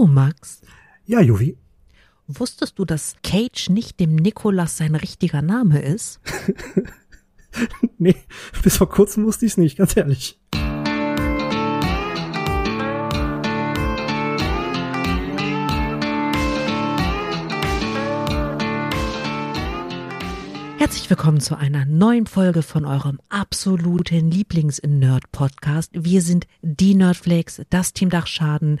Du, Max, Ja, Juvi. wusstest du, dass Cage nicht dem Nikolas sein richtiger Name ist? Nee, bis vor kurzem wusste ich es nicht, ganz ehrlich. Willkommen zu einer neuen Folge von eurem absoluten Lieblings-Nerd-Podcast. Wir sind die Nerdflakes, das Team Dachschaden,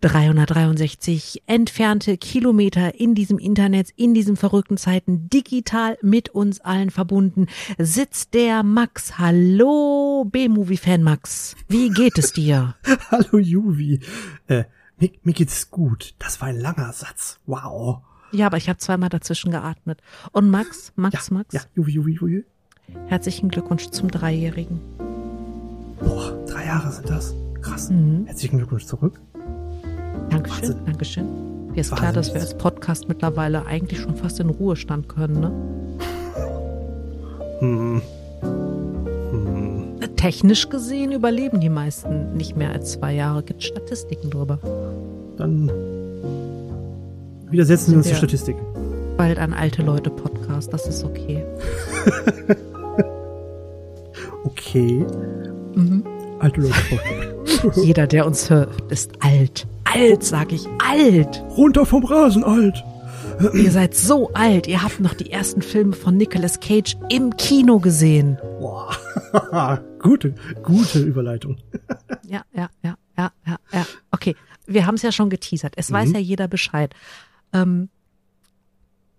363 entfernte Kilometer in diesem Internet, in diesen verrückten Zeiten, digital mit uns allen verbunden, sitzt der Max. Hallo, B-Movie-Fan Max. Wie geht es dir? Hallo, Juvi. Äh, mir, mir geht's gut. Das war ein langer Satz. Wow. Ja, aber ich habe zweimal dazwischen geatmet. Und Max, Max, Ja, Max, ja, Juvi, Juvi, Juvi. herzlichen Glückwunsch zum Dreijährigen. Boah, drei Jahre sind das. Krass. Mhm. Herzlichen Glückwunsch zurück. Dankeschön, Wahnsinn. Dankeschön. Mir ist klar, Wahnsinn. dass wir als Podcast mittlerweile eigentlich schon fast in Ruhestand können, ne? Hm. Hm. Technisch gesehen überleben die meisten nicht mehr als zwei Jahre. Gibt Statistiken drüber. Dann widersetzen wir uns die wir- Statistik. Bald ein alte Leute Podcast, das ist okay. Okay. Mhm. Alte Leute. Jeder, der uns hört, ist alt. Alt, sag ich, alt. Runter vom Rasen, alt. Ihr seid so alt. Ihr habt noch die ersten Filme von Nicolas Cage im Kino gesehen. Boah. gute, gute Überleitung. Ja, ja, ja, ja, ja, ja. Okay, wir haben es ja schon geteasert. Es weiß Mhm. ja jeder Bescheid. Ähm,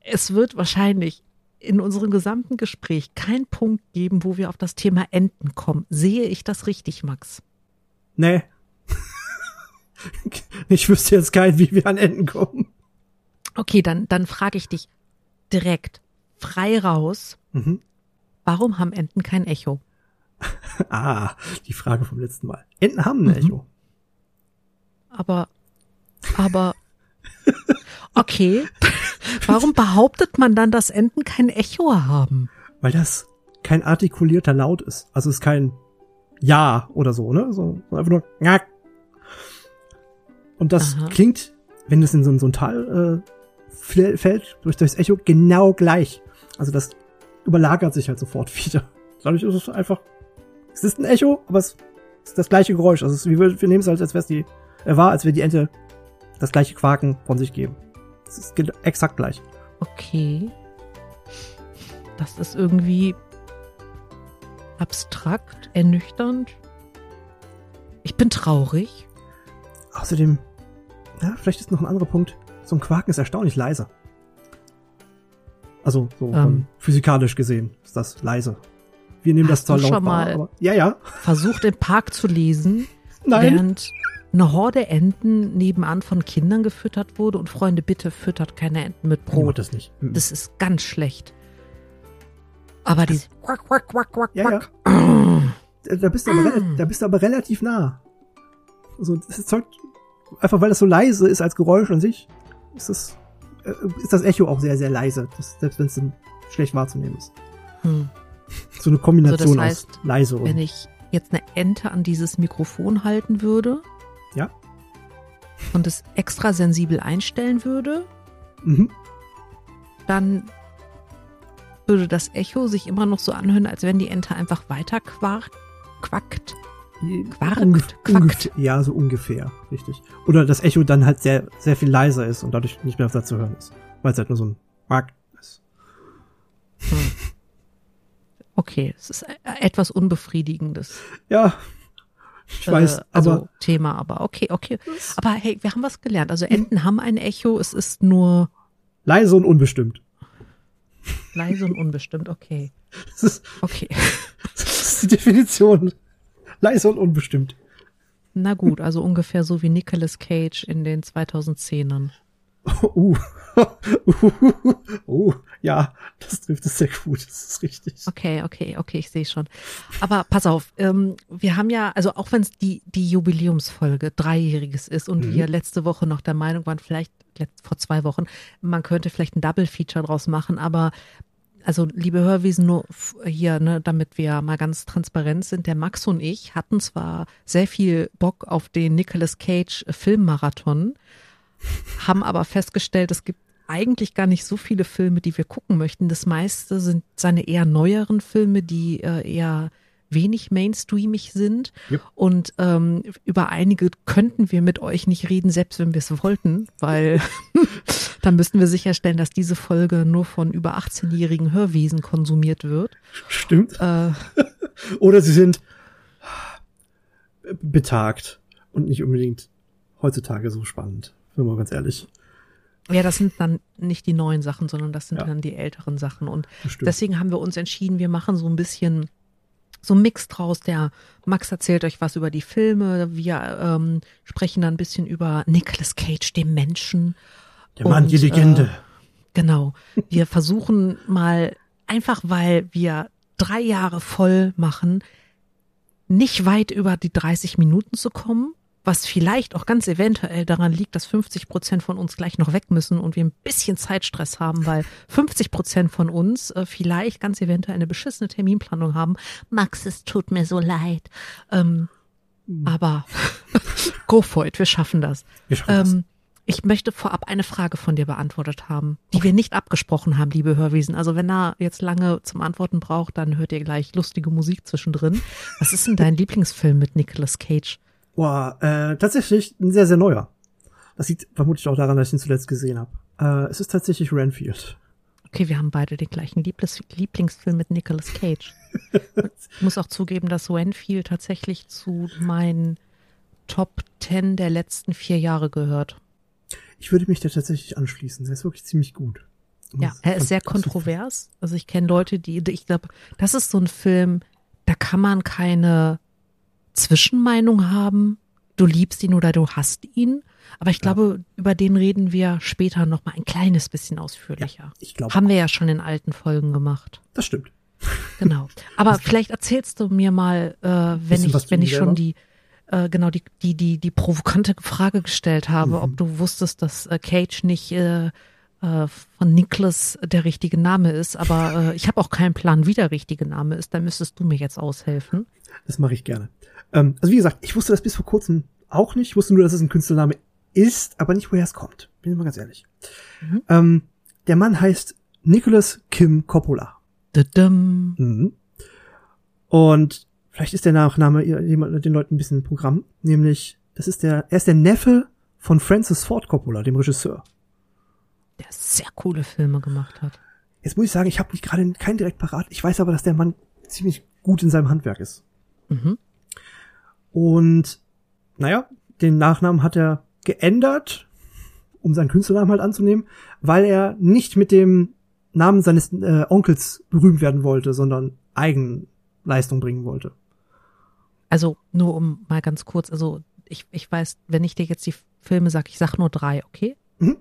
es wird wahrscheinlich in unserem gesamten Gespräch keinen Punkt geben, wo wir auf das Thema Enten kommen. Sehe ich das richtig, Max? Nee. ich wüsste jetzt keinen, wie wir an Enden kommen. Okay, dann, dann frage ich dich direkt frei raus. Mhm. Warum haben Enten kein Echo? Ah, die Frage vom letzten Mal. Enten haben ein Mhm. Echo. Aber, aber, okay. Warum behauptet man dann, dass Enten kein Echo haben? Weil das kein artikulierter Laut ist. Also es ist kein Ja oder so, ne? So, einfach nur Ngack. Und das Aha. klingt, wenn es in so, ein- so ein Tal äh, fällt, durch das Echo, genau gleich. Also das überlagert sich halt sofort wieder. Dadurch ist es einfach, es ist ein Echo, aber es ist das gleiche Geräusch. Also es wir, wir nehmen es halt, als wäre es die, er war, als wäre die Ente das gleiche Quaken von sich geben. Es ist gen- exakt gleich. Okay. Das ist irgendwie abstrakt, ernüchternd. Ich bin traurig. Außerdem, ja, vielleicht ist noch ein anderer Punkt. So ein Quaken ist erstaunlich leise. Also, so Ähm. physikalisch gesehen ist das leise. Wir nehmen das Hast zwar du laut schon wahr, mal- aber, ja, ja. Versucht im Park zu lesen, Nein. während eine Horde Enten nebenan von Kindern gefüttert wurde. Und Freunde, bitte füttert keine Enten mit Brot das nicht. Das ist ganz schlecht. Aber die quack, quack, quack, quack, ja, ja. quack. Da bist du aber, rela- da bist du aber relativ nah. Also, das erzeugt, einfach weil das so leise ist als Geräusch an sich, ist das, äh, ist das Echo auch sehr, sehr leise. Das, selbst wenn es dann schlecht wahrzunehmen ist. Hm. So eine Kombination heißt, aus leise Wenn und, ich jetzt eine Ente an dieses Mikrofon halten würde ja. und es extra sensibel einstellen würde, Mhm. dann würde das Echo sich immer noch so anhören, als wenn die Ente einfach weiter quarkt, quackt. Quarkt, Ungef- quackt. Ja, so ungefähr, richtig. Oder das Echo dann halt sehr, sehr viel leiser ist und dadurch nicht mehr zu hören ist. Weil es halt nur so ein Quack ist. Okay, es ist e- etwas unbefriedigendes Ja, ich weiß, äh, also aber Thema, aber okay, okay. Aber hey, wir haben was gelernt. Also Enten haben ein Echo, es ist nur leise und unbestimmt. leise und unbestimmt. Okay, Das ist, okay. das ist die Definition. Leise und unbestimmt. Na gut, also ungefähr so wie Nicolas Cage in den 2010ern. Uh. oh, ja, das trifft es sehr gut, das ist richtig. Okay, okay, okay, ich sehe schon. Aber pass auf, ähm, wir haben ja, also auch wenn es die, die Jubiläumsfolge dreijähriges ist und Mhm. wir letzte Woche noch der Meinung waren, vielleicht vor zwei Wochen, man könnte vielleicht ein Double-Feature draus machen, aber also liebe Hörwesen, nur hier, ne, damit wir mal ganz transparent sind, der Max und ich hatten zwar sehr viel Bock auf den Nicolas Cage Filmmarathon, haben aber festgestellt, es gibt eigentlich gar nicht so viele Filme, die wir gucken möchten. Das meiste sind seine eher neueren Filme, die äh, eher wenig mainstreamig sind. Yep. Und ähm, über einige könnten wir mit euch nicht reden, selbst wenn wir es wollten, weil dann müssten wir sicherstellen, dass diese Folge nur von über 18-jährigen Hörwesen konsumiert wird. Stimmt. Äh, Oder sie sind betagt und nicht unbedingt heutzutage so spannend, wenn man ganz ehrlich. Ja, das sind dann nicht die neuen Sachen, sondern das sind Ja. dann die älteren Sachen. Und deswegen haben wir uns entschieden, wir machen so ein bisschen so ein Mix draus. Der Max erzählt euch was über die Filme. Wir ähm, sprechen dann ein bisschen über Nicolas Cage, den Menschen. Der Mann, die und, Legende. Äh, genau. Wir versuchen mal, einfach weil wir drei Jahre voll machen, nicht weit über die 30 Minuten zu kommen, was vielleicht auch ganz eventuell daran liegt, dass 50 Prozent von uns gleich noch weg müssen und wir ein bisschen Zeitstress haben, weil 50 Prozent von uns äh, vielleicht ganz eventuell eine beschissene Terminplanung haben. Max, es tut mir so leid. Ähm, aber go for it, wir schaffen das. Wir schaffen das. Ähm, ich möchte vorab eine Frage von dir beantwortet haben, die wir nicht abgesprochen haben, liebe Hörwesen. Also wenn er jetzt lange zum Antworten braucht, dann hört ihr gleich lustige Musik zwischendrin. Was ist denn dein Lieblingsfilm mit Nicolas Cage? Boah, äh, tatsächlich ein sehr, sehr neuer. Das liegt vermutlich auch daran, dass ich ihn zuletzt gesehen habe. Äh, es ist tatsächlich Renfield. Okay, wir haben beide den gleichen Lieblis Lieblingsfilm mit Nicolas Cage. Ich muss auch zugeben, dass Renfield tatsächlich zu meinen Top 10 der letzten vier Jahre gehört. Ich würde mich da tatsächlich anschließen. Der ist wirklich ziemlich gut. Ja, er ist sehr kontrovers. Also ich kenne Leute, die, ich glaube, das ist so ein Film, da kann man keine Zwischenmeinung haben. Du liebst ihn oder du hasst ihn. Aber ich glaube, über den reden wir später noch mal ein kleines bisschen ausführlicher. Ich glaube, Haben wir ja schon in alten Folgen gemacht. das stimmt. Genau. Aber vielleicht erzählst du mir mal, äh, wenn Bisschen ich, wenn ich schon die, äh, genau, die, die, die, die provokante Frage gestellt habe, Mhm. ob du wusstest, dass äh, Cage nicht äh, äh, von Nicholas der richtige Name ist, aber äh, ich habe auch keinen Plan, wie der richtige Name ist. Da müsstest du mir jetzt aushelfen. Das mache ich gerne. Ähm, also wie gesagt, ich wusste das bis vor kurzem auch nicht. Ich wusste nur, dass es ein Künstlername ist, aber nicht, woher es kommt. Bin ich mal ganz ehrlich. Mhm. Ähm, der Mann heißt Nicholas Kim Coppola. Dadum. Mhm. Und vielleicht ist der Nachname jemand- den Leuten ein bisschen Programm, nämlich das ist der, er ist der Neffe von Francis Ford Coppola, dem Regisseur. Der sehr coole Filme gemacht hat. Jetzt muss ich sagen, ich habe nicht gerade keinen direkt parat. Ich weiß aber, dass der Mann ziemlich gut in seinem Handwerk ist. Mhm. Und naja, den Nachnamen hat er geändert, um seinen Künstlernamen halt anzunehmen, weil er nicht mit dem Namen seines äh, Onkels berühmt werden wollte, sondern Eigenleistung bringen wollte. Also nur um mal ganz kurz, also ich, ich weiß, wenn ich dir jetzt die Filme sag, ich sag nur drei, okay? Mhm.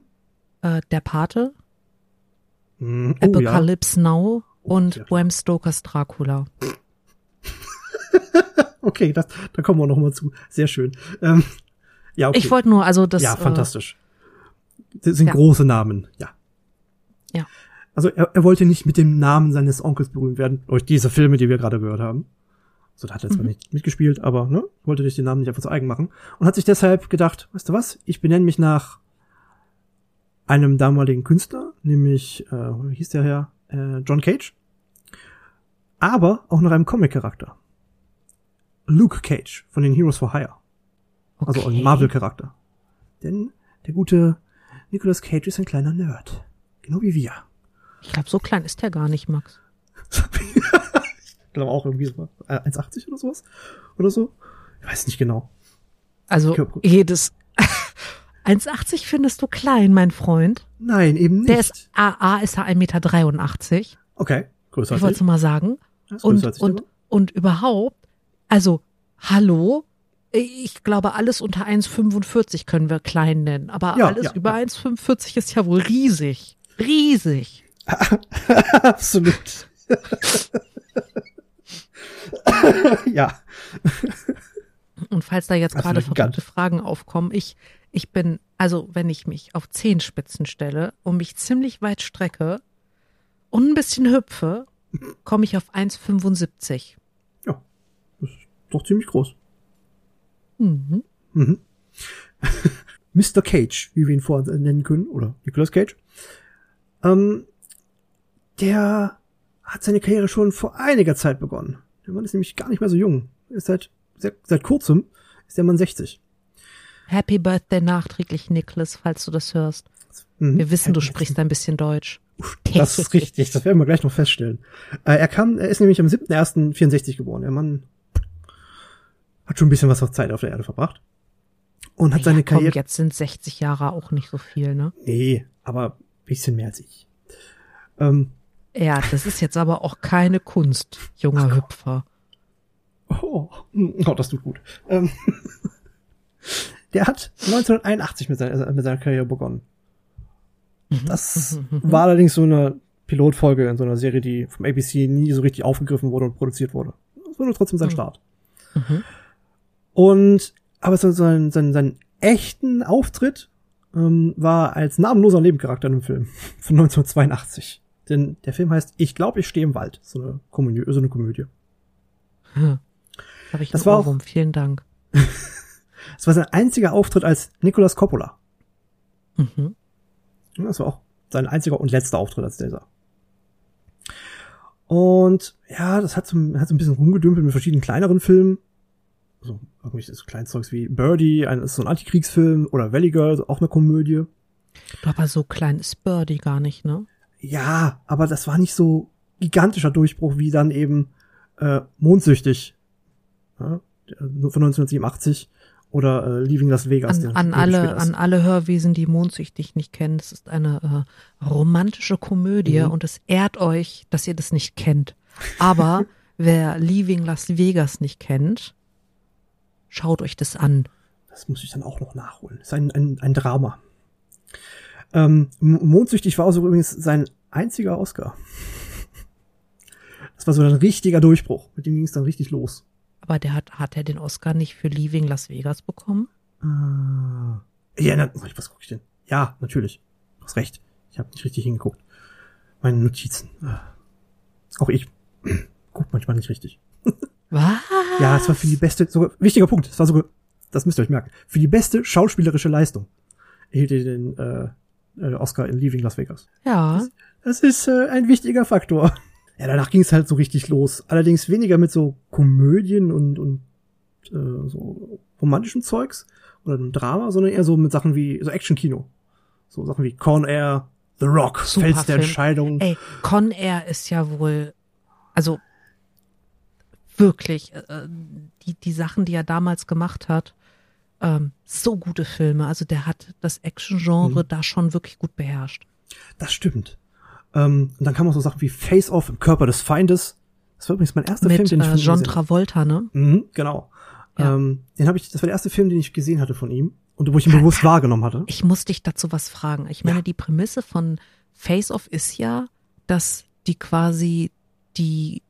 Äh, der Pate, Mhm. Oh, ja. Apocalypse Now und ja. Bram Stokers Dracula. Okay, das, da kommen wir noch mal zu. Sehr schön. Ähm, ja, okay. Ich wollte nur, also das. ja, äh, fantastisch. Das sind ja. große Namen, ja. Ja. Also er, er wollte nicht mit dem Namen seines Onkels berühmt werden, durch diese Filme, die wir gerade gehört haben. So, da hat er zwar Mhm. nicht mitgespielt, aber ne, wollte sich den Namen nicht einfach zu eigen machen. Und hat sich deshalb gedacht, weißt du was, ich benenne mich nach einem damaligen Künstler, nämlich, äh, wie hieß der Herr? Äh, John Cage. Aber auch nach einem Comic-Charakter. Luke Cage von den Heroes for Hire. Also okay. ein Marvel-Charakter. Denn der gute Nicolas Cage ist ein kleiner Nerd. Genau wie wir. Ich glaube, so klein ist der gar nicht, Max. ich glaube auch irgendwie so äh, 1,80 oder sowas. Oder so. Ich weiß nicht genau. Also Körper- jedes 1,80 findest du klein, mein Freund. Nein, eben nicht. Der ist AA ist er 1,83 Meter. okay, größer Ich als wollte ich. es mal sagen. Und, und, und überhaupt, also, hallo? Ich glaube, alles unter 1,45 können wir klein nennen. Aber Ja, alles ja, über ja. 1,45 ist ja wohl riesig. Riesig. Absolut. ja. Und falls da jetzt gerade verrückte Fragen aufkommen, ich, ich bin, also wenn ich mich auf Zehenspitzen stelle und mich ziemlich weit strecke und ein bisschen hüpfe, komme ich auf 1,75. Doch ziemlich groß. Mhm. Mhm. Mr. Cage, wie wir ihn vorher nennen können, oder Nicolas Cage. Ähm, der hat seine Karriere schon vor einiger Zeit begonnen. Der Mann ist nämlich gar nicht mehr so jung. Ist seit, seit, seit kurzem ist der Mann 60. Happy Birthday nachträglich, Nicholas, falls du das hörst. Mhm. Wir wissen, du sprichst ein bisschen Deutsch. Das ist richtig, das werden wir gleich noch feststellen. Äh, er kam, er ist nämlich am 7.1.64 geboren. Der Mann hat schon ein bisschen was auf Zeit auf der Erde verbracht. Und hat Ja, seine komm, Karriere. jetzt sind 60 Jahre auch nicht so viel, ne? Nee, aber ein bisschen mehr als ich. Ähm, Ja, das ist jetzt aber auch keine Kunst, junger Hüpfer. oh, oh, das tut gut. Ähm, der hat 1981 mit seiner, mit seiner Karriere begonnen. Das war allerdings so eine Pilotfolge in so einer Serie, die vom ABC nie so richtig aufgegriffen wurde und produziert wurde. Das war nur trotzdem sein Start. Mhm. Und aber so sein, sein, sein echten Auftritt ähm, war als namenloser Nebencharakter in einem Film von 1982. Denn der Film heißt Ich glaube, ich stehe im Wald. So eine Komödie. So eine Komödie. Hm. Habe ich Das war auch- vielen Dank. Es war sein einziger Auftritt als Nicolas Coppola. Mhm. Das war auch sein einziger und letzter Auftritt als dieser. Und ja, das hat so, hat so ein bisschen rumgedümpelt mit verschiedenen kleineren Filmen. So irgendwelches Kleinzeugs wie Birdie, ein, ist so ein Antikriegsfilm, oder Valley Girl, auch eine Komödie. Aber so klein ist Birdie gar nicht, ne? Ja, aber das war nicht so gigantischer Durchbruch wie dann eben äh, Mondsüchtig ja, von 1987 oder äh, Leaving Las Vegas. An, an alle, an alle Hörwesen, die mondsüchtig nicht kennen, es ist eine äh, romantische Komödie Mhm. und es ehrt euch, dass ihr das nicht kennt. Aber wer Leaving Las Vegas nicht kennt, schaut euch das an. Das muss ich dann auch noch nachholen. Das ist ein, ein, ein Drama. Ähm, Mondsüchtig war also übrigens sein einziger Oscar. Das war so ein richtiger Durchbruch. Mit dem ging es dann richtig los. Aber der hat, hat er den Oscar nicht für Leaving Las Vegas bekommen? Ah. Ja, na, was gucke ich denn? Ja, natürlich. Du hast recht. Ich habe nicht richtig hingeguckt. Meine Notizen. Ah. Auch ich guck manchmal nicht richtig. Was? Ja, es war für die beste, sogar, wichtiger Punkt, es war sogar, das müsst ihr euch merken, für die beste schauspielerische Leistung erhielt er den äh, äh, Oscar in Leaving Las Vegas. Ja. Das ist äh, ein wichtiger Faktor. Ja, danach ging es halt so richtig los. Allerdings weniger mit so Komödien und, und äh, so romantischen Zeugs oder einem Drama, sondern eher so mit Sachen wie so Action-Kino. So Sachen wie Con Air, The Rock, Super Fels der Film. Entscheidung. Ey, Con Air ist ja wohl, also wirklich, äh, die, die Sachen, die er damals gemacht hat, ähm, so gute Filme. Also der hat das Action-Genre Mhm. da schon wirklich gut beherrscht. Das stimmt. Ähm, und dann kamen auch so Sachen wie Face Off im Körper des Feindes. Das war übrigens mein erster Film, Mit den ich äh, von John gesehen. Travolta, ne? Mhm, genau. Ja. Ähm, den habe ich, das war der erste Film, den ich gesehen hatte von ihm und wo ich ihn bewusst wahrgenommen hatte. Ich muss dich dazu was fragen. Ich meine, Ja. die Prämisse von Face Off ist ja, dass die quasi die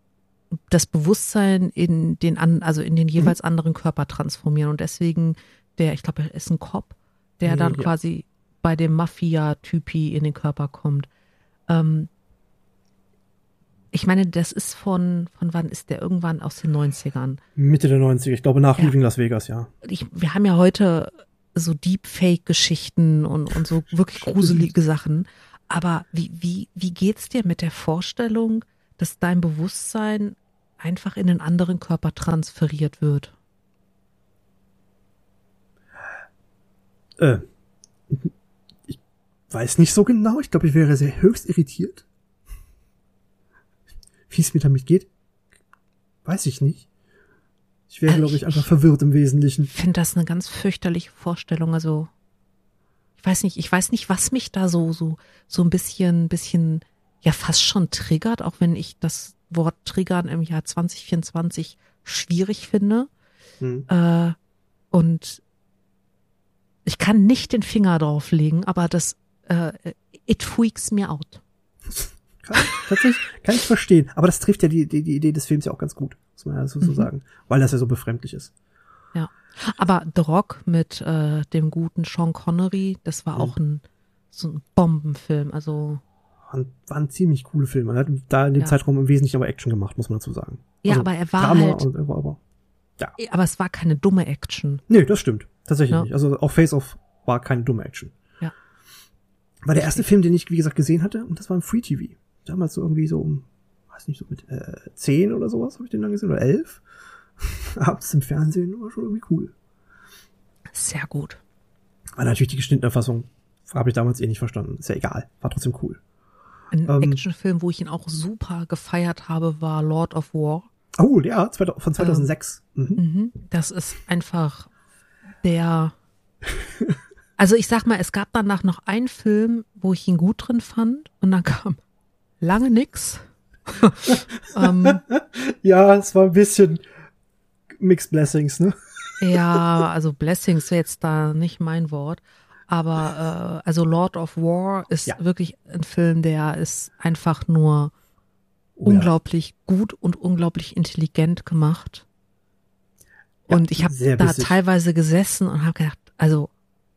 das Bewusstsein in den an, also in Mhm. den jeweils anderen Körper transformieren und deswegen der, ich glaube, er ist ein Cop, der dann Ja. quasi bei dem Mafia-Typi in den Körper kommt. Ähm, ich meine, das ist von, von wann ist der? Irgendwann aus den 90ern. Mitte der 90er, ich glaube nach Ja. Leaving Las Vegas, ja. ich, wir haben ja heute so Deepfake-Geschichten und, und so wirklich gruselige Sachen. Aber wie, wie, wie geht's dir mit der Vorstellung, dass dein Bewusstsein einfach in einen anderen Körper transferiert wird? Äh, ich weiß nicht so genau. Ich glaube, ich wäre sehr höchst irritiert. Wie es mir damit geht, weiß ich nicht. Ich wäre, Also glaube ich, ich- einfach verwirrt im Wesentlichen. Ich finde das eine ganz fürchterliche Vorstellung. Also, ich weiß nicht, ich weiß nicht, was mich da so, so, so ein bisschen, bisschen, ja, fast schon triggert, auch wenn ich das Wort triggern im Jahr 2024 schwierig finde. Hm. Äh, und ich kann nicht den Finger drauf legen, aber das äh, it freaks me out. Kann, tatsächlich kann ich verstehen. Aber das trifft ja die, die, die Idee des Films ja auch ganz gut, muss man ja so, so Mhm. sagen. Weil das ja so befremdlich ist. Ja. Aber The Rock mit äh, dem guten Sean Connery, das war Mhm. auch ein so ein Bombenfilm. Also Waren, waren ziemlich coole Filme. Er hat da in dem Ja. Zeitraum im Wesentlichen aber Action gemacht, muss man dazu sagen. ja, Also aber er war Drama halt, und, aber, aber aber es war keine dumme Action. Nee, das stimmt. Tatsächlich Ja. nicht. Also auch Face Off war keine dumme Action. Ja. War der erste Film, den ich, wie gesagt, gesehen hatte, und das war im Free TV. Damals so irgendwie so um, weiß nicht, so mit äh, zehn oder sowas habe ich den dann gesehen, oder elf. Abends im Fernsehen, war schon irgendwie cool. Sehr gut. Aber natürlich die geschnittene Fassung habe ich damals eh nicht verstanden. Ist ja egal, war trotzdem cool. Ein Ähm. Actionfilm, wo ich ihn auch super gefeiert habe, war Lord of War. Oh, ja, von 2006. Mhm. Mhm. Das ist einfach der. Also ich sag mal, es gab danach noch einen Film, wo ich ihn gut drin fand und dann kam lange nix. ähm, Ja, es war ein bisschen Mixed Blessings, ne? ja, also Blessings wäre jetzt da nicht mein Wort. Aber äh, also Lord of War ist Ja. wirklich ein Film, der ist einfach nur Oh, ja. unglaublich gut und unglaublich intelligent gemacht. Ja, und ich habe da bissig. teilweise gesessen und habe gedacht, also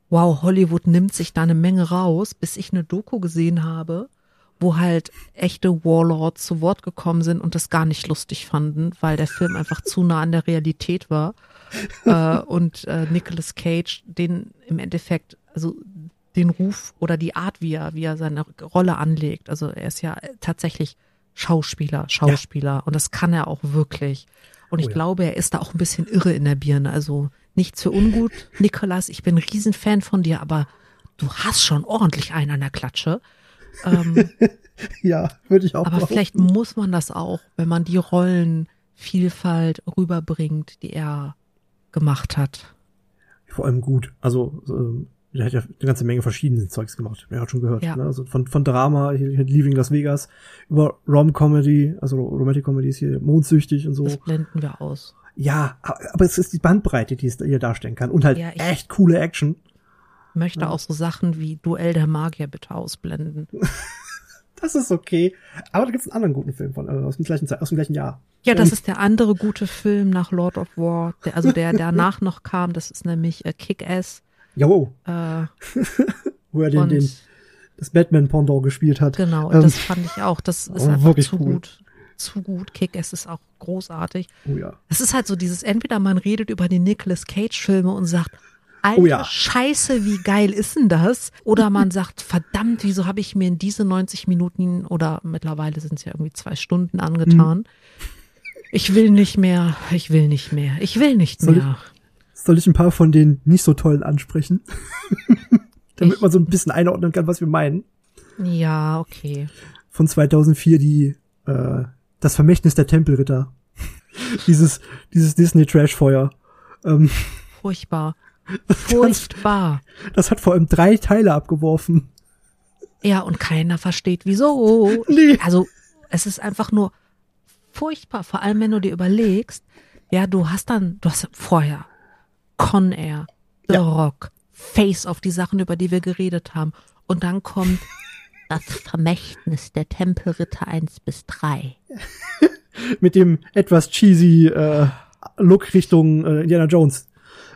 wow, Hollywood nimmt sich da eine Menge raus, bis ich eine Doku gesehen habe, wo halt echte Warlords zu Wort gekommen sind und das gar nicht lustig fanden, weil der Film einfach zu nah an der Realität war. äh, und äh, Nicolas Cage den im Endeffekt, also den Ruf oder die Art, wie er, wie er seine Rolle anlegt. Also er ist ja tatsächlich Schauspieler, Schauspieler und das kann er auch wirklich. Und ich Oh ja. glaube, er ist da auch ein bisschen irre in der Birne. Also nichts für ungut, Nikolas. Ich bin ein Riesenfan von dir, aber du hast schon ordentlich einen an der Klatsche. Ähm, Ja, würde ich auch aber behaupten. vielleicht muss man das auch, wenn man die Rollenvielfalt rüberbringt, die er gemacht hat. Vor allem gut. Also, ähm, der hat ja eine ganze Menge verschiedene Zeugs gemacht. Wer hat schon gehört. Ja. Ne? Also von, von Drama, hier, hier Leaving Las Vegas, über Rom-Comedy, also Romantic Comedies hier, Mondsüchtig und so. Das blenden wir aus. Ja, aber es ist die Bandbreite, die es hier darstellen kann. Und halt Ja, echt coole Action. Möchte auch so Sachen wie Duell der Magier bitte ausblenden. Das ist okay. Aber da gibt's einen anderen guten Film von, äh, aus dem gleichen aus dem gleichen Jahr. Ja, das ist der andere gute Film nach Lord of War, der, also der danach noch kam. Das ist nämlich äh, Kick-Ass. Jawohl, Äh, wo er den, den, das Batman-Pendant gespielt hat. genau, Ähm, das fand ich auch. Das ist aber einfach wirklich zu cool. gut. Zu gut. Kick-Ass ist auch großartig. Oh ja. Es ist halt so dieses, entweder man redet über die Nicolas Cage-Filme und sagt, Alter, Oh ja. scheiße, wie geil ist denn das? Oder man sagt, verdammt, wieso habe ich mir in diese 90 Minuten oder mittlerweile sind es ja irgendwie zwei Stunden angetan? Mhm. Ich will nicht mehr, ich will nicht mehr, ich will nicht Soll ich- mehr. Soll ich ein paar von den nicht so tollen ansprechen? Damit Ich- man so ein bisschen einordnen kann, was wir meinen. Ja, okay. Von 2004 die, äh, das Vermächtnis der Tempelritter. dieses, dieses Disney-Trash-Feuer. Ähm, Furchtbar. Furchtbar. das hat vor allem drei Teile abgeworfen. Ja, und keiner versteht, wieso. Nee. Also, es ist einfach nur furchtbar. Vor allem, wenn du dir überlegst, ja, du hast dann, du hast vorher Con Air, The Ja. Rock, Face auf die Sachen, über die wir geredet haben. Und dann kommt das Vermächtnis der Tempelritter 1 bis 3. Mit dem etwas cheesy, äh, Look Richtung äh, Indiana Jones.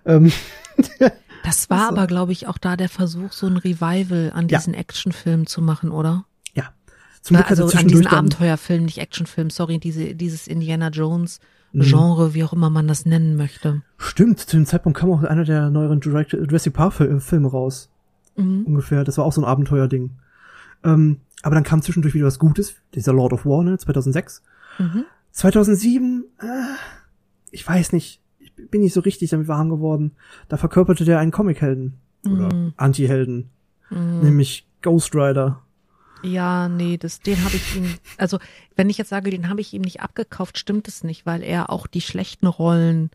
Ähm, Das war Ach so. aber, glaube ich, auch da der Versuch, so ein Revival an Ja. diesen Actionfilm zu machen, oder? ja. Zum Glück also an diesen Abenteuerfilm, nicht Actionfilm, sorry, diese, dieses Indiana Jones. Genre, wie auch immer man das nennen möchte. Stimmt, zu dem Zeitpunkt kam auch einer der neueren Jurassic Jurassic Park Fil- Filme raus. Mhm. ungefähr. Das war auch so ein Abenteuerding. Ähm, aber dann kam zwischendurch wieder was Gutes, dieser Lord of War, ne, 2006. Mhm. 2007, äh, ich weiß nicht, ich bin nicht so richtig damit warm geworden. Da verkörperte der einen Comichelden oder Mhm. Anti-Helden, Mhm. nämlich Ghost Rider. Ja, nee, das, den habe ich ihm, also wenn ich jetzt sage, den habe ich ihm nicht abgekauft, stimmt es nicht, weil er auch die schlechten Rollen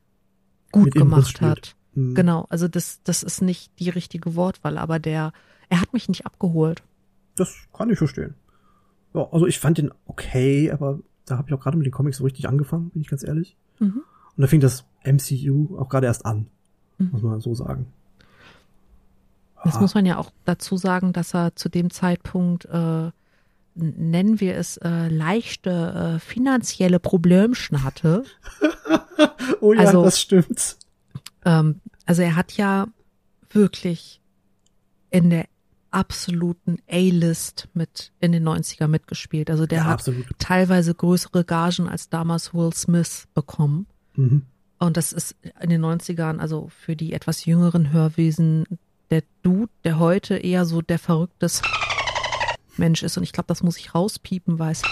gut Mit gemacht hat. Hm. Genau, also das, das ist nicht die richtige Wortwahl, aber der, er hat mich nicht abgeholt. Das kann ich verstehen. Ja, also ich fand den okay, aber da habe ich auch gerade mit den Comics so richtig angefangen, bin ich ganz ehrlich. Mhm. Und da fing das MCU auch gerade erst an, Mhm. muss man so sagen. Jetzt Ah. muss man ja auch dazu sagen, dass er zu dem Zeitpunkt, äh, nennen wir es, äh, leichte äh, finanzielle Problemchen hatte. Oh ja, Also- das stimmt. Ähm, also er hat ja wirklich in der absoluten A-List mit in den 90er mitgespielt. Also der ja, hat absolut. teilweise größere Gagen als damals Will Smith bekommen. Mhm. Und das ist in den 90ern, also für die etwas jüngeren Hörwesen, der Dude, der heute eher so der verrücktes Mensch ist. Und ich glaube, das muss ich rauspiepen, weil es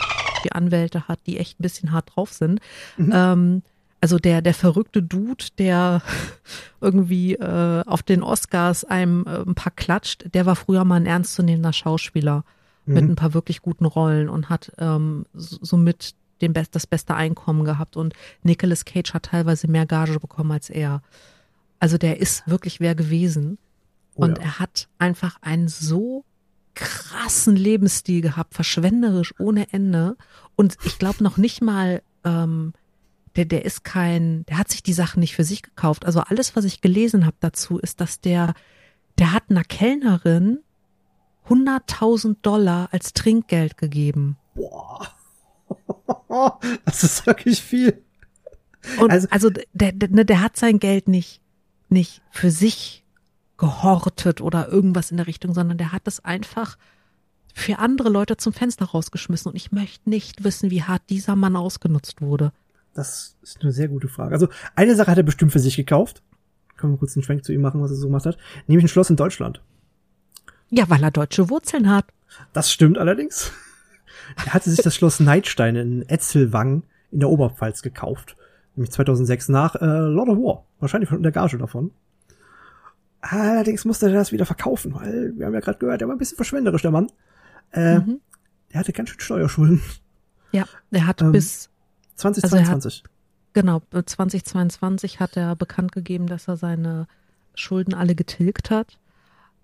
die Anwälte hat, die echt ein bisschen hart drauf sind. Mhm. Ähm, also der, der verrückte Dude, der irgendwie äh, auf den Oscars einem äh, ein paar klatscht, der war früher mal ein ernstzunehmender Schauspieler mhm. mit ein paar wirklich guten Rollen und hat ähm, somit den Best, das beste Einkommen gehabt. Und Nicolas Cage hat teilweise mehr Gage bekommen als er. Also der ist wirklich wer gewesen. Oh, und ja. er hat einfach einen so krassen Lebensstil gehabt, verschwenderisch ohne Ende. Und ich glaube noch nicht mal, ähm, der, der ist kein, der hat sich die Sachen nicht für sich gekauft. Also alles, was ich gelesen habe dazu, ist, dass der, der hat einer Kellnerin 100.000 Dollar als Trinkgeld gegeben. Boah. Das ist wirklich viel. Und also, also der, der, ne, der hat sein Geld nicht, nicht für sich gehortet oder irgendwas in der Richtung, sondern der hat es einfach für andere Leute zum Fenster rausgeschmissen. Und ich möchte nicht wissen, wie hart dieser Mann ausgenutzt wurde. Das ist eine sehr gute Frage. Also eine Sache hat er bestimmt für sich gekauft. Können wir kurz einen Schwenk zu ihm machen, was er so gemacht hat. Nämlich ein Schloss in Deutschland. Ja, weil er deutsche Wurzeln hat. Das stimmt allerdings. Er hatte sich das Schloss Neidstein in Etzelwang in der Oberpfalz gekauft. Nämlich 2006 nach äh, Lord of War. Wahrscheinlich von der Gage davon. Allerdings musste er das wieder verkaufen, weil wir haben ja gerade gehört, er war ein bisschen verschwenderisch, der Mann. Äh, mhm. Der hatte ganz schön Steuerschulden. Ja, der hat ähm, bis 2022. Also hat, genau, 2022 hat er bekannt gegeben, dass er seine Schulden alle getilgt hat.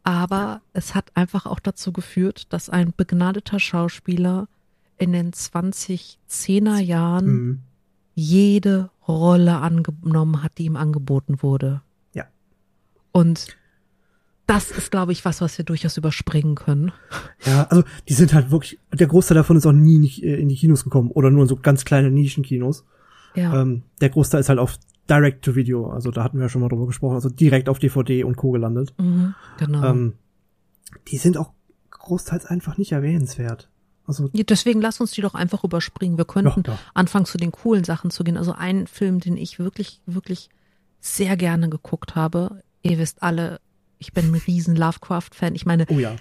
Aber es hat einfach auch dazu geführt, dass ein begnadeter Schauspieler in den 2010er Jahren mhm. jede Rolle angenommen hat, die ihm angeboten wurde. Und das ist, glaube ich, was, was wir durchaus überspringen können. Ja, also die sind halt wirklich, der Großteil davon ist auch nie nicht äh, in die Kinos gekommen oder nur in so ganz kleine Nischenkinos. Ja. Ähm, der Großteil ist halt auf Direct-to-Video, also da hatten wir ja schon mal drüber gesprochen, also direkt auf DVD und Co. gelandet. Mhm, genau. Ähm, die sind auch großteils einfach nicht erwähnenswert. Also ja, deswegen lass uns die doch einfach überspringen. Wir könnten ja, anfangen zu den coolen Sachen zu gehen. Also ein Film, den ich wirklich, wirklich sehr gerne geguckt habe. Ihr wisst alle, ich bin ein riesen Lovecraft-Fan. Ich meine, oh ja.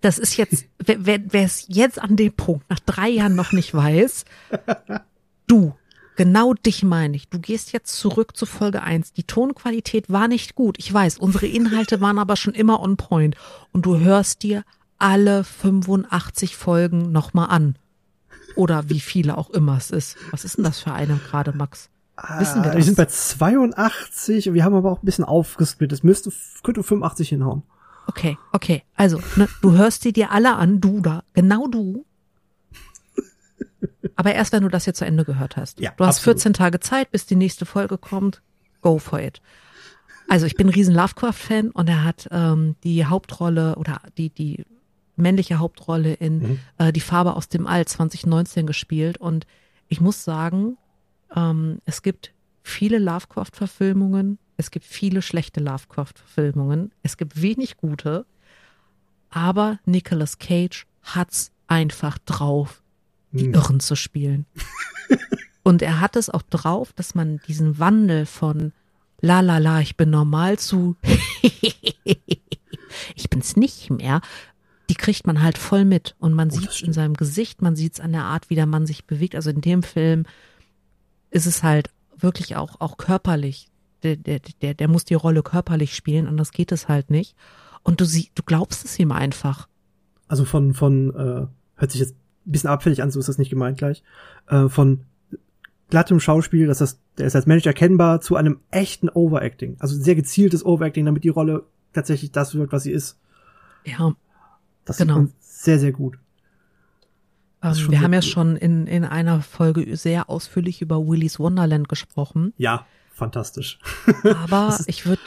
das ist jetzt, wer, wer es jetzt an dem Punkt nach drei Jahren noch nicht weiß, du, Genau dich meine ich. Du gehst jetzt zurück zu Folge 1. Die Tonqualität war nicht gut. Ich weiß, unsere Inhalte waren aber schon immer on point. Und du hörst dir alle 85 Folgen nochmal an. Oder wie viele auch immer es ist. Was ist denn das für eine gerade, Max? Wissen wir das? Wir sind bei 82 und wir haben aber auch ein bisschen aufgesplittet. Es müsste, könnte 85 hinhauen. Okay, okay. Also, ne, du hörst sie dir alle an, du da, genau du. Aber erst wenn du das jetzt zu Ende gehört hast. Ja, du hast absolut. 14 Tage Zeit, bis die nächste Folge kommt. Go for it. Also ich bin ein riesen Lovecraft-Fan und er hat ähm, die Hauptrolle oder die, die männliche Hauptrolle in mhm. äh, Die Farbe aus dem All 2019 gespielt. Und ich muss sagen, ähm, es gibt viele Lovecraft-Verfilmungen, es gibt viele schlechte Lovecraft-Verfilmungen, es gibt wenig gute, aber Nicolas Cage hat's einfach drauf, die hm. Irren zu spielen. Und er hat es auch drauf, dass man diesen Wandel von la la la, ich bin normal zu ich bin's nicht mehr, die kriegt man halt voll mit und man oh, sieht es in seinem Gesicht, man sieht es an der Art, wie der Mann sich bewegt. Also in dem Film ist es halt wirklich auch, auch körperlich. Der, der, der, der muss die Rolle körperlich spielen, anders geht es halt nicht. Und du sie, du glaubst es ihm einfach. Also von, von, äh, hört sich jetzt ein bisschen abfällig an, so ist das nicht gemeint gleich, äh, von glattem Schauspiel, dass das, der ist als Mensch erkennbar, zu einem echten Overacting. Also sehr gezieltes Overacting, damit die Rolle tatsächlich das wird, was sie ist. Ja. Das genau. sehr, sehr gut. Ähm, wir haben ja schon in, in einer Folge sehr ausführlich über Willy's Wonderland gesprochen. Ja, fantastisch. Aber ich würde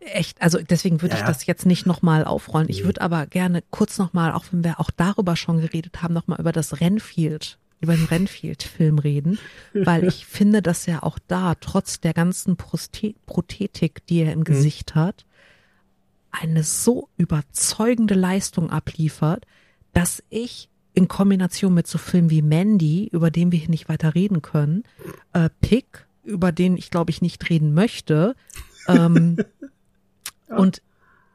echt, also deswegen würde ja, ich das jetzt nicht nochmal aufrollen. Ich würde aber gerne kurz nochmal, auch wenn wir auch darüber schon geredet haben, nochmal über das Renfield, über den Renfield-Film reden, weil ich finde, dass er auch da, trotz der ganzen Prothetik, die er im mhm. Gesicht hat, eine so überzeugende Leistung abliefert, dass ich in Kombination mit so Filmen wie Mandy, über den wir hier nicht weiter reden können, äh, Pick, über den ich glaube ich nicht reden möchte, ähm, Und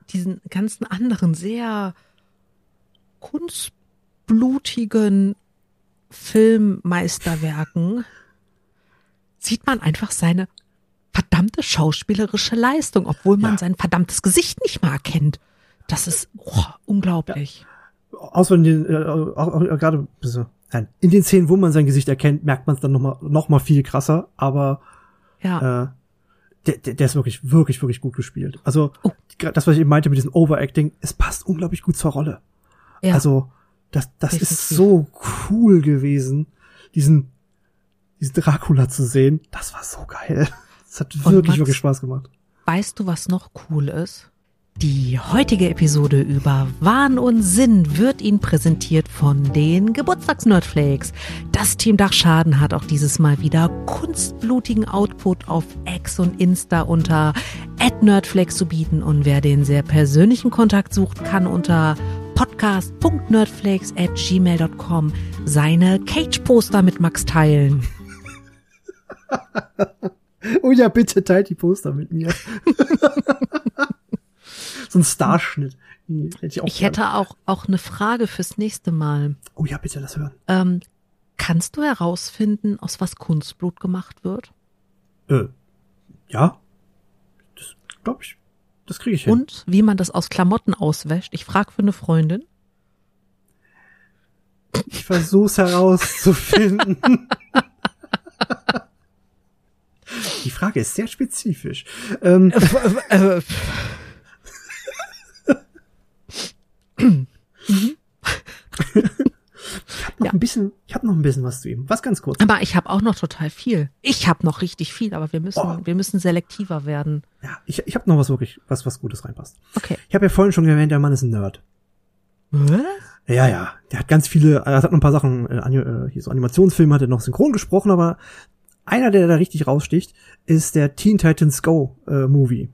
diesen ganzen anderen sehr kunstblutigen Filmmeisterwerken sieht man einfach seine verdammte schauspielerische Leistung, obwohl man Ja. sein verdammtes Gesicht nicht mal erkennt. Das ist oh, unglaublich. Außer in den, äh, auch, auch, äh, gerade, so, nein, in den Szenen, wo man sein Gesicht erkennt, merkt man es dann noch mal, noch mal viel krasser, aber Ja. äh, der, der, der ist wirklich, wirklich, wirklich gut gespielt. Also, Oh. das, was ich eben meinte mit diesem Overacting, es passt unglaublich gut zur Rolle. ja. Also, das, das ist so cool gewesen, diesen, diesen Dracula zu sehen. Das war so geil. Das hat Und wirklich, Max? wirklich Spaß gemacht. Weißt du, was noch cool ist? Die heutige Episode über Wahn und Sinn wird Ihnen präsentiert von den Geburtstagsnerdflakes. Das Team Dachschaden hat auch dieses Mal wieder kunstblutigen Output auf X und Insta unter @nerdflakes zu bieten und wer den sehr persönlichen Kontakt sucht, kann unter podcast.nerdflakes at gmail.com seine Cage-Poster mit Max teilen. Oh ja, bitte teilt die Poster mit mir. so ein Starschnitt. Hätte ich auch Ich hätte auch, auch eine Frage fürs nächste Mal. Oh ja, bitte, lass hören. Ähm, kannst du herausfinden, aus was Kunstblut gemacht wird? Äh, ja. Das glaube ich. Das kriege ich hin. Und wie man das aus Klamotten auswäscht? Ich frage für eine Freundin. Ich versuch's herauszufinden. Die Frage ist sehr spezifisch. Ähm, Äh, ich habe noch ja. ein bisschen, ich habe noch ein bisschen was zu ihm. Was ganz kurz. aber ich habe auch noch total viel. Ich habe noch richtig viel, aber wir müssen, Oh. wir müssen selektiver werden. Ja, ich, ich habe noch was wirklich, was was Gutes reinpasst. Okay. Ich habe ja vorhin schon erwähnt, der Mann ist ein Nerd. Was? Ja, ja, der hat ganz viele, er hat noch ein paar Sachen, äh, äh, hier so Animationsfilme hat er noch synchron gesprochen, aber einer, der da richtig raussticht, ist der Teen Titans Go äh, Movie.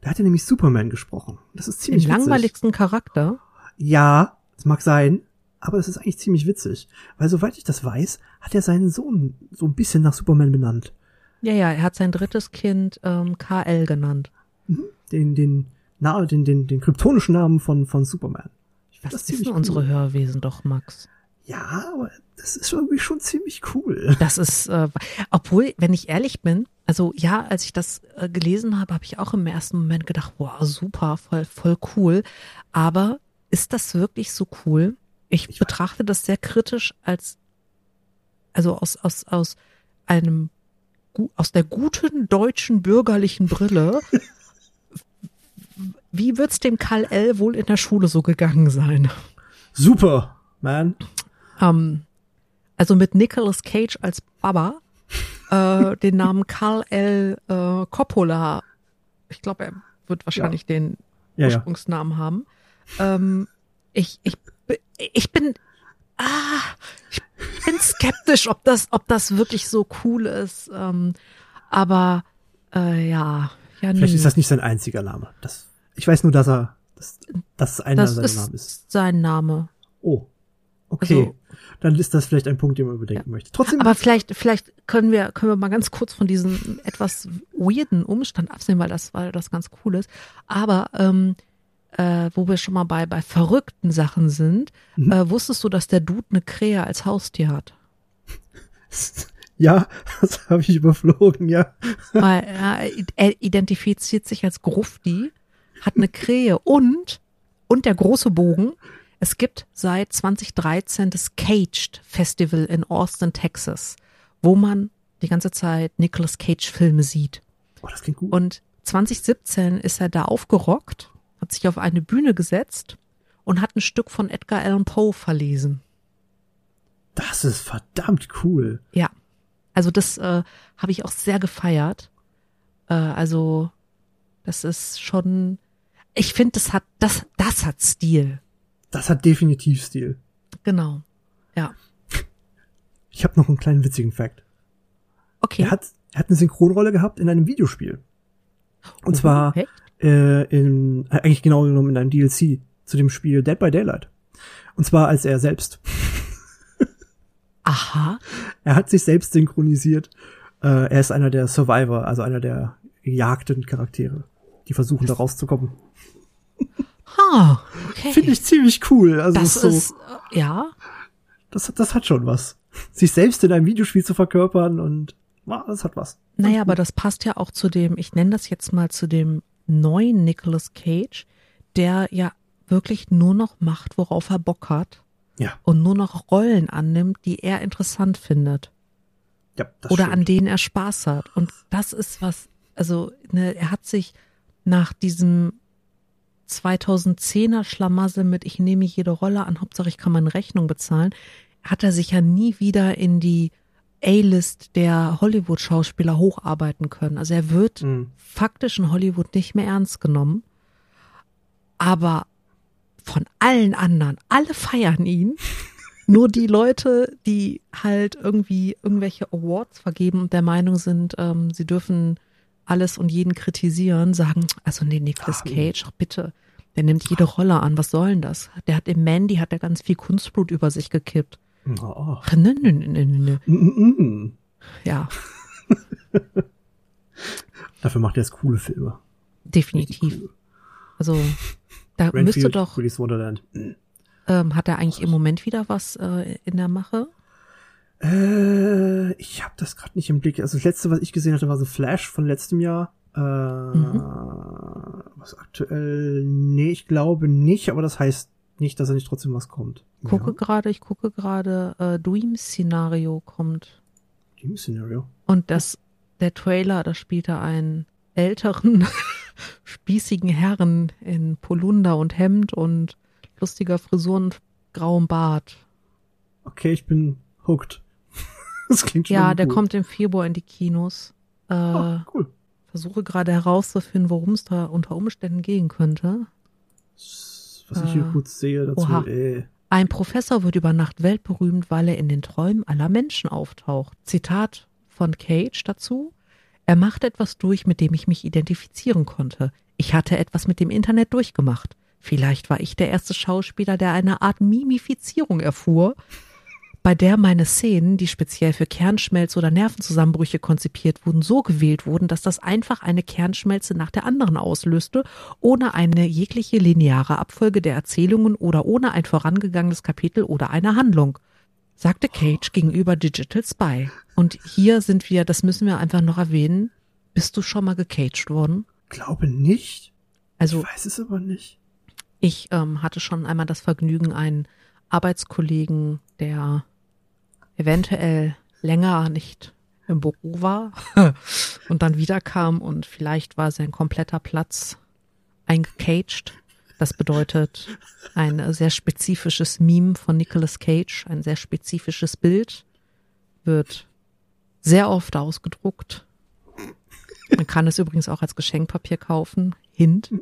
Da hat er nämlich Superman gesprochen. Das ist Den ziemlich witzig. langweiligsten Charakter. Ja, es mag sein, aber das ist eigentlich ziemlich witzig, weil soweit ich das weiß, hat er seinen Sohn so ein bisschen nach Superman benannt. Ja, ja, er hat sein drittes Kind ähm, KL genannt. Den den na, den den den kryptonischen Namen von von Superman. Ich find Das, wissen unsere Hörwesen doch, Max. Ja, aber das ist irgendwie schon ziemlich cool. Das ist, äh, obwohl, wenn ich ehrlich bin, also ja, als ich das äh, gelesen habe, habe ich auch im ersten Moment gedacht, wow, super, voll, voll cool. Aber ist das wirklich so cool? Ich, Ich betrachte das sehr kritisch als, also aus, aus, aus einem, aus der guten deutschen bürgerlichen Brille. Wie wird's dem Karl L. wohl in der Schule so gegangen sein? Super, man. Ähm, also mit Nicolas Cage als Baba, äh, den Namen Karl L. Äh, Coppola. Ich glaube, er wird wahrscheinlich den Ja, ja. Ursprungsnamen haben. Ähm, ich, ich, ich bin, ah, ich bin skeptisch, ob das, ob das wirklich so cool ist. Ähm, aber äh, ja, ja, Vielleicht ist das nicht sein einziger Name. Das, ich weiß nur, dass er, dass, dass einer das seiner Namen ist. ist sein Name. Oh, okay. Also- Dann ist das vielleicht ein Punkt, den man überdenken möchte. Trotzdem, Aber vielleicht, vielleicht können wir, können wir mal ganz kurz von diesem etwas weirden Umstand absehen, weil das, weil das ganz cool ist. Aber ähm, äh, wo wir schon mal bei, bei verrückten Sachen sind, Mhm. äh, wusstest du, dass der Dude eine Krähe als Haustier hat? ja, das habe ich überflogen, ja. Weil er, er identifiziert sich als Grufti, hat eine Krähe und, und der große Bogen, es gibt seit 2013 das Caged Festival in Austin, Texas, wo man die ganze Zeit Nicolas Cage Filme sieht. Oh, das klingt gut. Und 2017 ist er da aufgerockt, hat sich auf eine Bühne gesetzt und hat ein Stück von Edgar Allan Poe verlesen. das ist verdammt cool. Ja, also das äh, habe ich auch sehr gefeiert. Äh, also das ist schon, ich finde, das hat das das hat Stil. Das hat definitiv Stil. Genau. Ja. Ich habe noch einen kleinen witzigen Fact. Okay. Er hat, er hat eine Synchronrolle gehabt in einem Videospiel. Und zwar Echt? Äh, in, äh, eigentlich genau genommen in einem DLC zu dem Spiel Dead by Daylight. Und zwar als er selbst. Aha. Er hat sich selbst synchronisiert. Äh, er ist einer der Survivor, also einer der gejagten Charaktere, die versuchen da rauszukommen. Ha, okay. Finde ich ziemlich cool. Also das so, ist, äh, ja, das, das hat schon was. Sich selbst in einem Videospiel zu verkörpern und das hat was. Naja, aber das passt ja auch zu dem, ich nenne das jetzt mal zu dem neuen Nicolas Cage, der ja wirklich nur noch macht, worauf er Bock hat Ja, und nur noch Rollen annimmt, die er interessant findet ja, oder stimmt. an denen er Spaß hat. Und das ist was, also ne, er hat sich nach diesem 2010er Schlamassel mit ich nehme jede Rolle an, Hauptsache ich kann meine Rechnung bezahlen, hat er sich ja nie wieder in die A-List der Hollywood-Schauspieler hocharbeiten können. Also er wird Mhm. faktisch in Hollywood nicht mehr ernst genommen. Aber von allen anderen, alle feiern ihn. Nur die Leute, die halt irgendwie irgendwelche Awards vergeben und der Meinung sind, ähm, sie dürfen alles und jeden kritisieren, sagen, also nee, Nicolas Cage, ach bitte, der nimmt jede Rolle an, was soll denn das? Der hat im Mandy, hat er ganz viel Kunstblut über sich gekippt. Oh. Ach, nö, nö, nö, nö, nö. Mm, mm, mm. Ja, Dafür macht er jetzt coole Filme. Definitiv. cool. Also da müsste Renfield, doch Willy's Wonderland. Mm. Ähm, hat er eigentlich im Moment wieder was äh, in der Mache? Äh, ich habe das gerade nicht im Blick. Also das letzte, was ich gesehen hatte, war so Flash von letztem Jahr. Äh, Was aktuell? Nee, ich glaube nicht, aber das heißt nicht, dass er nicht trotzdem was kommt. Gucke Ja, gerade, ich gucke gerade, äh, Dream-Szenario kommt. Team Scenario. Und das, der Trailer, da spielt er einen älteren, spießigen Herren in Polunder und Hemd und lustiger Frisur und grauem Bart. Okay, ich bin hooked. das klingt schon Ja, der kommt im Februar in die Kinos. Äh, Ah, cool. versuche gerade herauszufinden, worum es da unter Umständen gehen könnte. Was ich hier Äh, kurz sehe dazu, oha. ey. Ein Professor wird über Nacht weltberühmt, weil er in den Träumen aller Menschen auftaucht. Zitat von Cage dazu. Er machte etwas durch, mit dem ich mich identifizieren konnte. Ich hatte etwas mit dem Internet durchgemacht. Vielleicht war ich der erste Schauspieler, der eine Art Mimifizierung erfuhr, bei der meine Szenen, die speziell für Kernschmelze oder Nervenzusammenbrüche konzipiert wurden, so gewählt wurden, dass das einfach eine Kernschmelze nach der anderen auslöste, ohne eine jegliche lineare Abfolge der Erzählungen oder ohne ein vorangegangenes Kapitel oder eine Handlung, sagte Cage gegenüber Digital Spy. Und hier sind wir, das müssen wir einfach noch erwähnen. Bist du schon mal gecaged worden? Glaube nicht. Also ich weiß es aber nicht. ich ähm, hatte schon einmal das Vergnügen, einen Arbeitskollegen, der eventuell länger nicht im Büro war und dann wiederkam und vielleicht war sein kompletter Platz eingecaged. Das bedeutet ein sehr spezifisches Meme von Nicolas Cage, ein sehr spezifisches Bild wird sehr oft ausgedruckt. Man kann es übrigens auch als Geschenkpapier kaufen. Hint.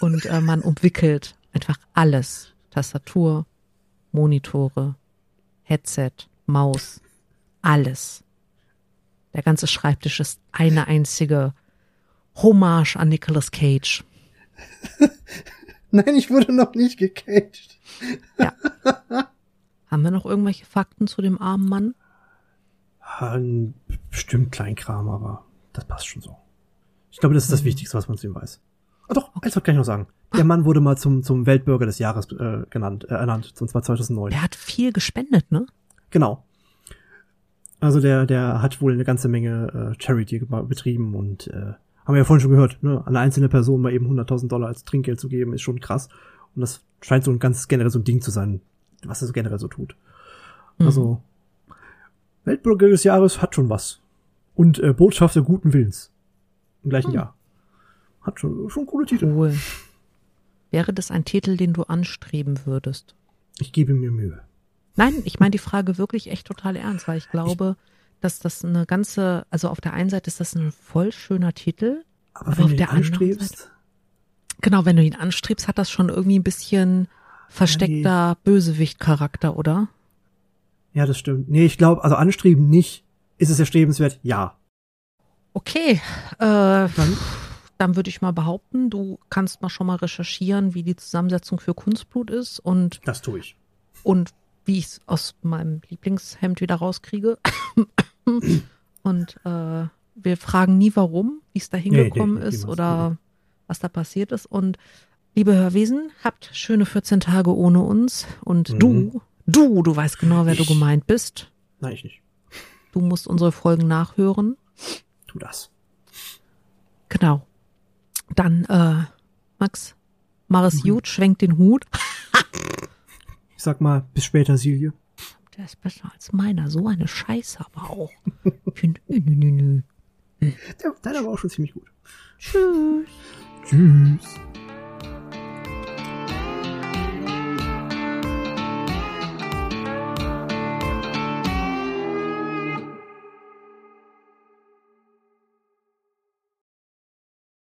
Und äh, man umwickelt einfach alles. Tastatur, Monitore, Headset, Maus, alles. Der ganze Schreibtisch ist eine einzige Hommage an Nicolas Cage. Nein, ich wurde noch nicht gecaged. Haben wir noch irgendwelche Fakten zu dem armen Mann? Ein Bestimmt Kleinkram, aber das passt schon so. Ich glaube, das ist das Wichtigste, was man zu ihm weiß. Ah, doch, eins kann ich noch sagen. Der Mann wurde mal zum, zum Weltbürger des Jahres äh, genannt, äh, ernannt, und zwar 2009. Der hat viel gespendet, ne? Genau. Also der, der hat wohl eine ganze Menge äh, Charity betrieben und äh, haben wir ja vorhin schon gehört, ne, eine einzelne Person mal eben 100.000 Dollar als Trinkgeld zu geben, ist schon krass. Und das scheint so ein ganz generell so ein Ding zu sein, was er so generell so tut. Mhm. Also Weltbürger des Jahres hat schon was. Und äh, Botschafter guten Willens. Im gleichen Hm. Jahr. Hat schon, schon coole Titel. Cool. Wäre das ein Titel, den du anstreben würdest? Ich gebe mir Mühe. Nein, ich meine die Frage wirklich echt total ernst, weil ich glaube, dass das eine ganze, also auf der einen Seite ist das ein voll schöner Titel. Aber, Aber wenn auf du ihn der anderen anstrebst, Genau, wenn du ihn anstrebst, hat das schon irgendwie ein bisschen versteckter Bösewicht-Charakter, oder? ja, das stimmt. Nee, ich glaube, also anstreben nicht. Ist es erstrebenswert? Ja. Okay, äh, dann würde ich mal behaupten, du kannst mal schon mal recherchieren, wie die Zusammensetzung für Kunstblut ist und, Das tue ich. und wie ich es aus meinem Lieblingshemd wieder rauskriege. und äh, wir fragen nie warum, wie es da hingekommen nee, ist oder was da passiert ist. Und Liebe Hörwesen, habt schöne 14 Tage ohne uns. Und Mhm. du, du, du weißt genau, wer du Ich- gemeint bist. Nein, ich nicht. Du musst unsere Folgen nachhören. Tu das. Genau. Dann, äh, Max, mach Mhm. es gut, schwenk den Hut. Ich sag mal, bis später, Silje. Der ist besser als meiner. So eine Scheiße aber auch. Nö, nö, nö, nö. Der, deiner war auch schon ziemlich gut. Tschüss. Tschüss.